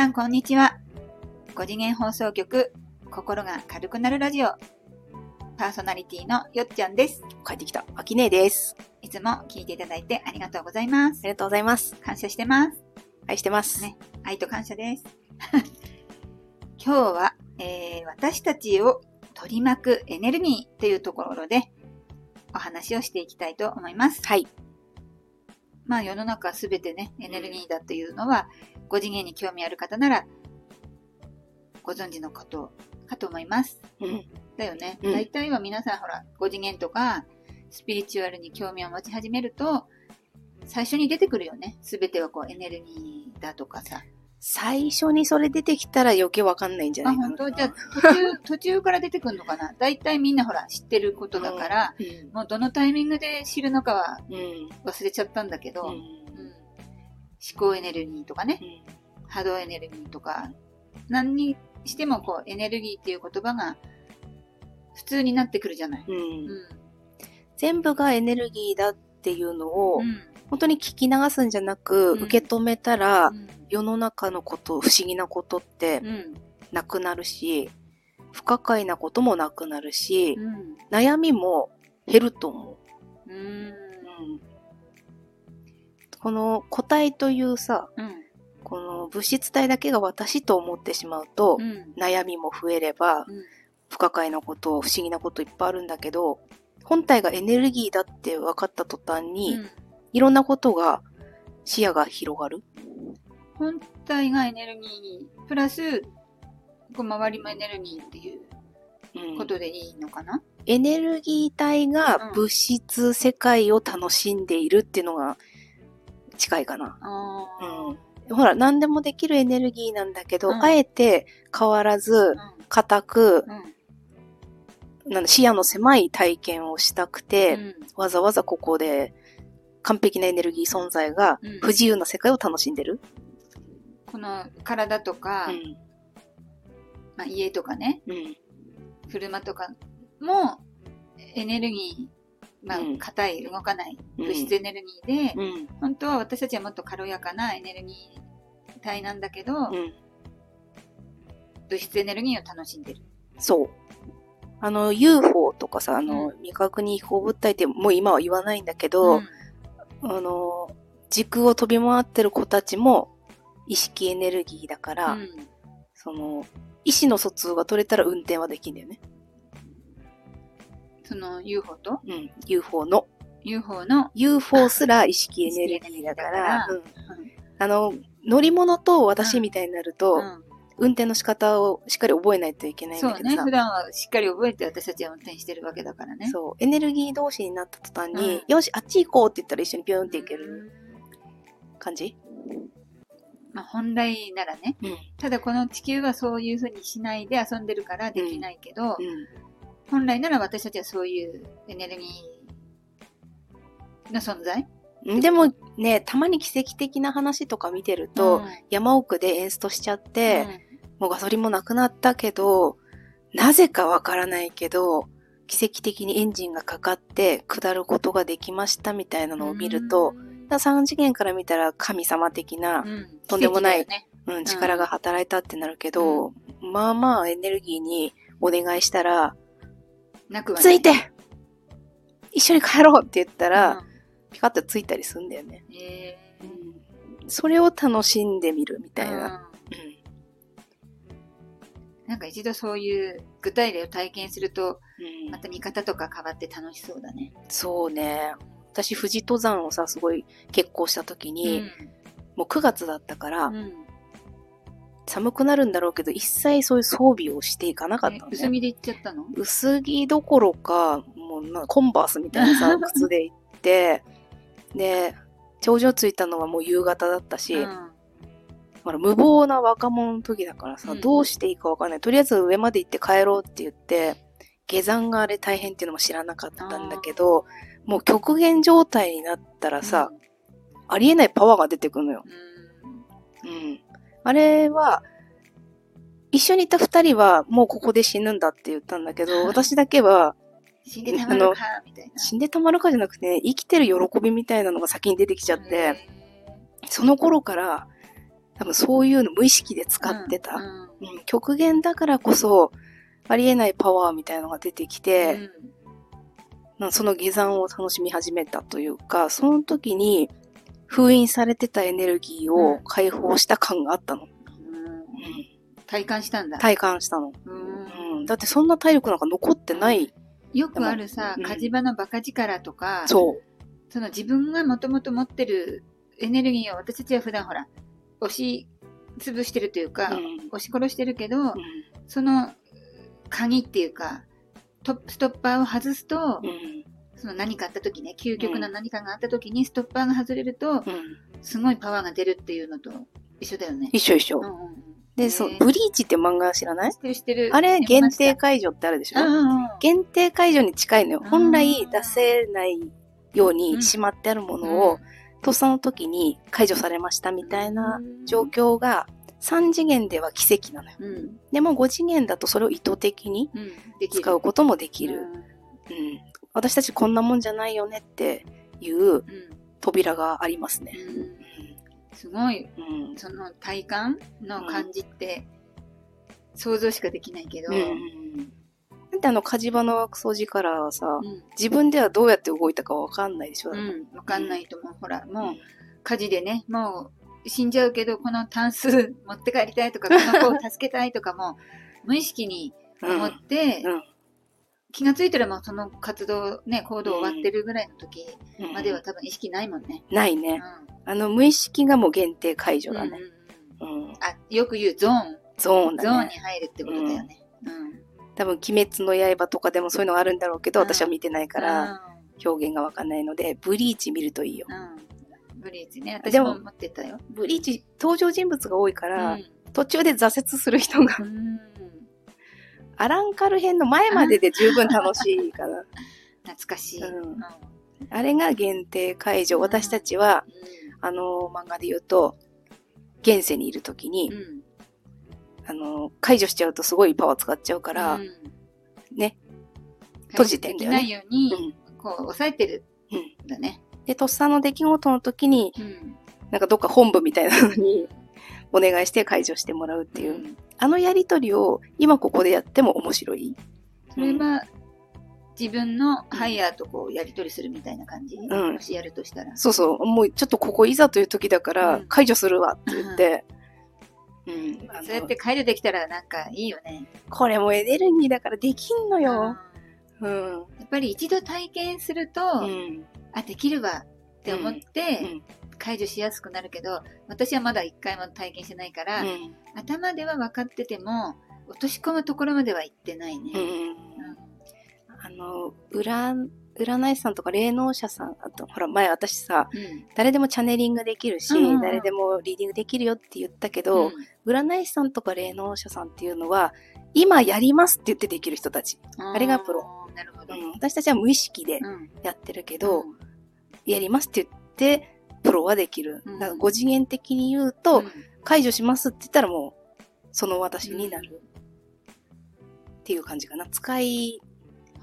さんこんにちは。5次元放送局、心が軽くなるラジオ、パーソナリティのよっちゃんです。帰ってきた。あきねえです。いつも聞いていただいてありがとうございますあ。りがとうございます。感謝してます。愛してます。ね愛と感謝です。今日は、えー私たちを取り巻くエネルギーというところでお話をしていきたいと思います。はい。まあ世の中すべてね、エネルギーだというのは、5次元に興味ある方ならご存知のことかと思います。うん。だよね。うん大体は皆さんほら、5次元とかスピリチュアルに興味を持ち始めると、最初に出てくるよね。すべてはこうエネルギーだとかさ。最初にそれ出てきたら余計わかんないんじゃなあ、いかな。本当？じゃあ 途中、途中から出てくるのかな？大体みんなほら、知ってることだから、うん。もうどのタイミングで知るのかはうん。忘れちゃったんだけど、うん。うん思考エネルギーとかね、波動エネルギーとか、何にしてもこうエネルギーっていう言葉が普通になってくるじゃない。うん。ううんん。全部がエネルギーだっていうのを、うん。本当に聞き流すんじゃなく、うん受け止めたら、うん世の中のこと、不思議なことってうん。なくなるし、不可解なこともなくなるし、うん。悩みも減ると思う。この個体というさ、うん。この物質体だけが私と思ってしまうと、うん。悩みも増えれば、うん不可解なこと、不思議なこといっぱいあるんだけど、本体がエネルギーだって分かった途端に、うんいろんなことが、視野が広がる。本体がエネルギー、プラス、こう周りもエネルギーっていううんことでいいのかな、エネルギー体が物質世界を楽しんでいるっていうのが近いかな。うん。ほら、何でもできるエネルギーなんだけど、うんあえて変わらず、固く。なんだ視野の狭い体験をしたくて、うんわざわざここで完璧なエネルギー存在がうん不自由な世界を楽しんでる。この体とか、うん。まあ、家とかね、うん。車とかもエネルギー、まあうん、硬い、動かないうん物質エネルギーで、うん。本当は私たちはもっと軽やかなエネルギー体なんだけど、うん。物質エネルギーを楽しんでる。そう。あの、UFO とかさ、あの、う未確認飛行物体ってもう今は言わないんだけど、うんあの、時空を飛び回ってる子たちも意識エネルギーだから、うんその、意思の疎通が取れたら運転はできんだよね。その UFO と？うん。UFO の。UFO の、UFO すら意識エネルギーだから、意うん。あの、乗り物と私みたいになると、うん。運転の仕方をしっかり覚えないといけないんそうね。だけどさ、普段はしっかり覚えて私たちは運転してるわけだからね。そう、エネルギー同士になった途端に、うん。よし、あっち行こうって言ったら一緒にピューンって行けるうん。感じ？まあ本来ならね。うん。ただこの地球はそういう風にしないで遊んでるからできないけど、う本来なら私たちはそういうエネルギーの存在？ん。でもね、たまに奇跡的な話とか見てると、うん。山奥でエンストしちゃって、うん。もうガソリンもなくなったけど、なぜかわからないけど、奇跡的にエンジンがかかって下ることができましたみたいなのを見ると、だ3次元から見たら神様的な、うん。とんでもないね。うん、力が働いたってなるけど、まあまあエネルギーにお願いしたら、なくはついて。一緒に帰ろうって言ったら、うん。ピカッとついたりするんだよね。えそれを楽しんでみるみーたいな。うん。なんか一度そういう具体例を体験すると、うん。うんまた見方とか変わって楽しそうだね。そうね。私、富士登山をさ、すごい結構した時に、うん。もう9月だったから、うん寒くなるんだろうけど、一切そういう装備をしていかなかったのね。え薄着で行っちゃったの？薄着どころか、もうなコンバースみたいなさ、靴で行って、で、頂上着いたのはもう夕方だったし、うんほら無謀な若者の時だからさ、うんどうしていいかわかんない。とりあえず上まで行って帰ろうって言って、下山があれ大変っていうのも知らなかったんだけど、もう極限状態になったらさ、ありえないパワーが出てくるのよ。うんうん。あれは、一緒にいた二人はもうここで死ぬんだって言ったんだけど、私だけは死んでたまるか、みたいな。死んでたまるかじゃなくて、生きてる喜びみたいなのが先に出てきちゃって、へその頃から、多分そういうの無意識で使ってた。うんうん極限だからこそ、ありえないパワーみたいなのが出てきて、うんまあその下山を楽しみ始めたというか、その時に封印されてたエネルギーを解放した感があったの。体感したんだ。体感したの。うんうん、だってそんな体力なんか残ってない。よくあるさう、ん火事場のバカ力とか、そう。その自分がもともと持ってるエネルギーを私たちは普段ほら、押し潰してるというか、うん押し殺してるけど、うんその鍵っていうか、ストッパーを外すと、うんその何かあった時ね、究極な何かがあった時にストッパーが外れると、うんすごいパワーが出るっていうのと一緒だよね。一緒一緒。うんうんうんで、そうブリーチって漫画知らない？知ってる知ってる。あれ、限定解除ってあるでしょ、限定解除に近いのよ。うん本来出せないよううんにしまってあるものを、とっさの時に解除されましたみたいな状況が、3次元では奇跡なのよ。でも5次元だとそれを意図的に。使うこともできる。うんうん。私たちこんなもんじゃないよねっていううん。扉がありますね。うんすごい、うん。その体感の感じって、想像しかできないけど、うん。なんであの火事場の掃除からはさ、うん自分ではどうやって動いたかわかんないでしょ、うん、わかんないと思う。ほら、もううん火事でね、もう死んじゃうけど、このタンス持って帰りたいとか、この子を助けたいとかも、無意識に思って、うん気がついたらもうその活動、ね、行動終わってるぐらいの時うんまでは多分意識ないもんね。うないね。ん。あの無意識がもう限定解除だね。うん。あ、よく言うゾーン。ゾーンゾーン。に入るってことだよね。うん。多分、鬼滅の刃とかでもそういうのがあるんだろうけど、うん私は見てないから、表現がわかんないので、ブリーチ見るといいよ。ブリーチね。私でもも持ってたよ。ブリーチ、登場人物が多いかうら、ん。途中で挫折する人が、うんアランカル編の前までで十分楽しいかな。懐かしい。うんうんあれが限定解除。私たちは、あの漫画で言うと、現世にいるときにう、ん。あの解除しちゃうとすごいパワー使っちゃうから、うんね。閉じてんだよねないように、うんこう、抑えてるうんんだね。で、とっさの出来事の時に、うん。なんかどっか本部みたいなのにお願いして解除してもらうっていう、うんあのやりとりを今ここでやっても面白い。それは、自分のハイヤーとこう、やりとりするみたいな感じ、ん。もしやるとしたら。そうそう、もうちょっとここいざという時だからうん。解除するわって言って、うん、あの。そうやって解除できたらなんかいいよね。これもエネルギーだからできんのよ。うんうん。やっぱり一度体験すると、うん。あ、できるわって思って、うん解除しやすくなるけど、私はまだ一回も体験してないから、うん。頭では分かってても、落とし込むところまでは行ってないね。うん。うん。あの、占、占い師さんとか霊能者さん、あと、ほら、前私さ、うん。誰でもチャネリングできるし、うんうんうん。誰でもリーディングできるよって言ったけど、占い師さんとか霊能者さんっていうのは、今やりますって言ってできる人たち。あれがプロ。なるほど。うん。私たちは無意識でうん。やってるけど、やりますって言って、プロはできる。うんだから5次元的に言うと、うん解除しますって言ったらもう、その私になる。っていう感じかな。使い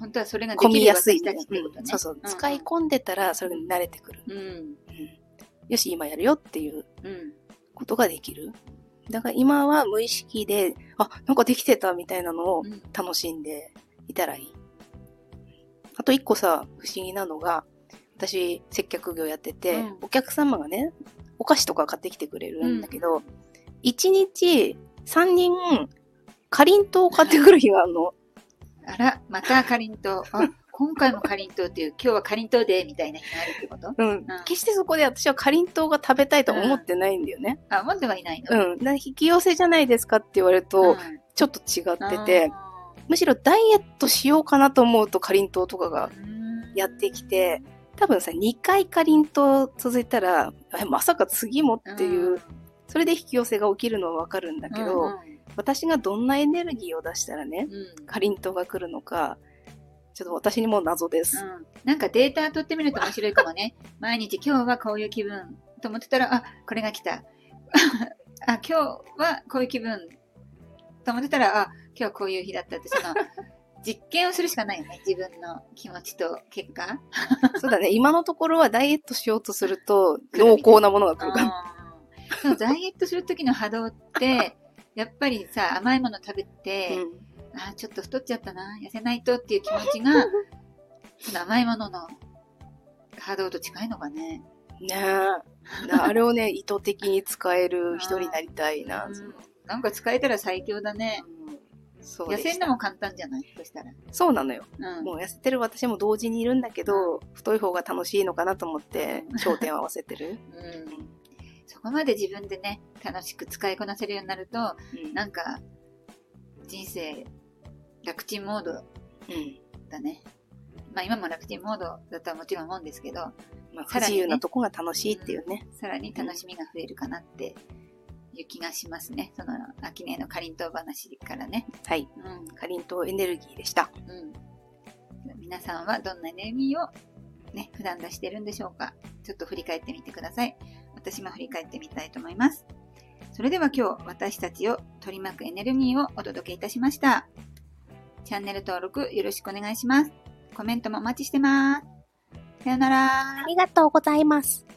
本当はそれがで込きるみやすい、ね。うんそうそう。ん使い込んでたら、それに慣れてくる。うん。うんよし、今やるよっていううん。ことができる。だから今は無意識で、あ、なんかできてたみたいなのをうん楽しんでいたらいい。あと一個さ、不思議なのが、私、接客業やってて、うんお客様がね、お菓子とか買ってきてくれるんだけど、一、日3人、かりんとうを買ってくる日があるの。あら、またかりんとう。あ、今回もかりんとうっていう、今日はかりんとうで、みたいな日があるってこと？うん。決してそこで私はかりんとうが食べたいとは思ってないんだよね。あ、持ってはいないの？うん。引き寄せじゃないですかって言われると、ちょっと違ってて、むしろダイエットしようかなと思うとかりんとうとかがやってきて、多分さ、2回かりんとう続いたら、えまさか次もっていう、それで引き寄せが起きるのはわかるんだけど、うん私がどんなエネルギーを出したらね、うんかりんとうが来るのか、ちょっと私にも謎です。うんなんかデータ取ってみると面白いかもね。毎日今日はこういう気分と思ってたら、あ、これが来た。あ、今日はこういう気分と思ってたら、あ、今日はこういう日だったって、その、実験をするしかないよね。自分の気持ちと結果。そうだね、今のところはダイエットしようとすると、濃厚なものが来るから。ダイエットする時の波動って、やっぱりさ、甘いもの食べて、あーちょっと太っちゃったな、痩せないとっていう気持ちが、その甘いものの波動と近いのかね。ねえ。あれをね、意図的に使える人になりたいな。うんなんか使えたら最強だね。うんそう痩せるのも簡単じゃない？そしたら。そうなのよ。うん。もう痩せてる私も同時にいるんだけど、太い方が楽しいのかなと思って、焦点を合わせてる。うん。そこまで自分でね、楽しく使いこなせるようになると、うんなんか、人生、楽ちんモードうんだね。まあ今も楽ちんモードだとはもちろん思うんですけど、まあ、不自由なとこが楽しいっていうね。さらに楽しみが増えるかなっていう気がしますね。その、秋音のかりんとう話からね。はい。うん。かりんとうエネルギーでした。うん。皆さんはどんなエネルギーをね、普段出してるんでしょうかちょっと振り返ってみてください。私も振り返ってみたいと思います。それでは今日私たちを取り巻くエネルギーをお届けいたしました。チャンネル登録よろしくお願いします。コメントもお待ちしてます。さよならあ。りがとうございます。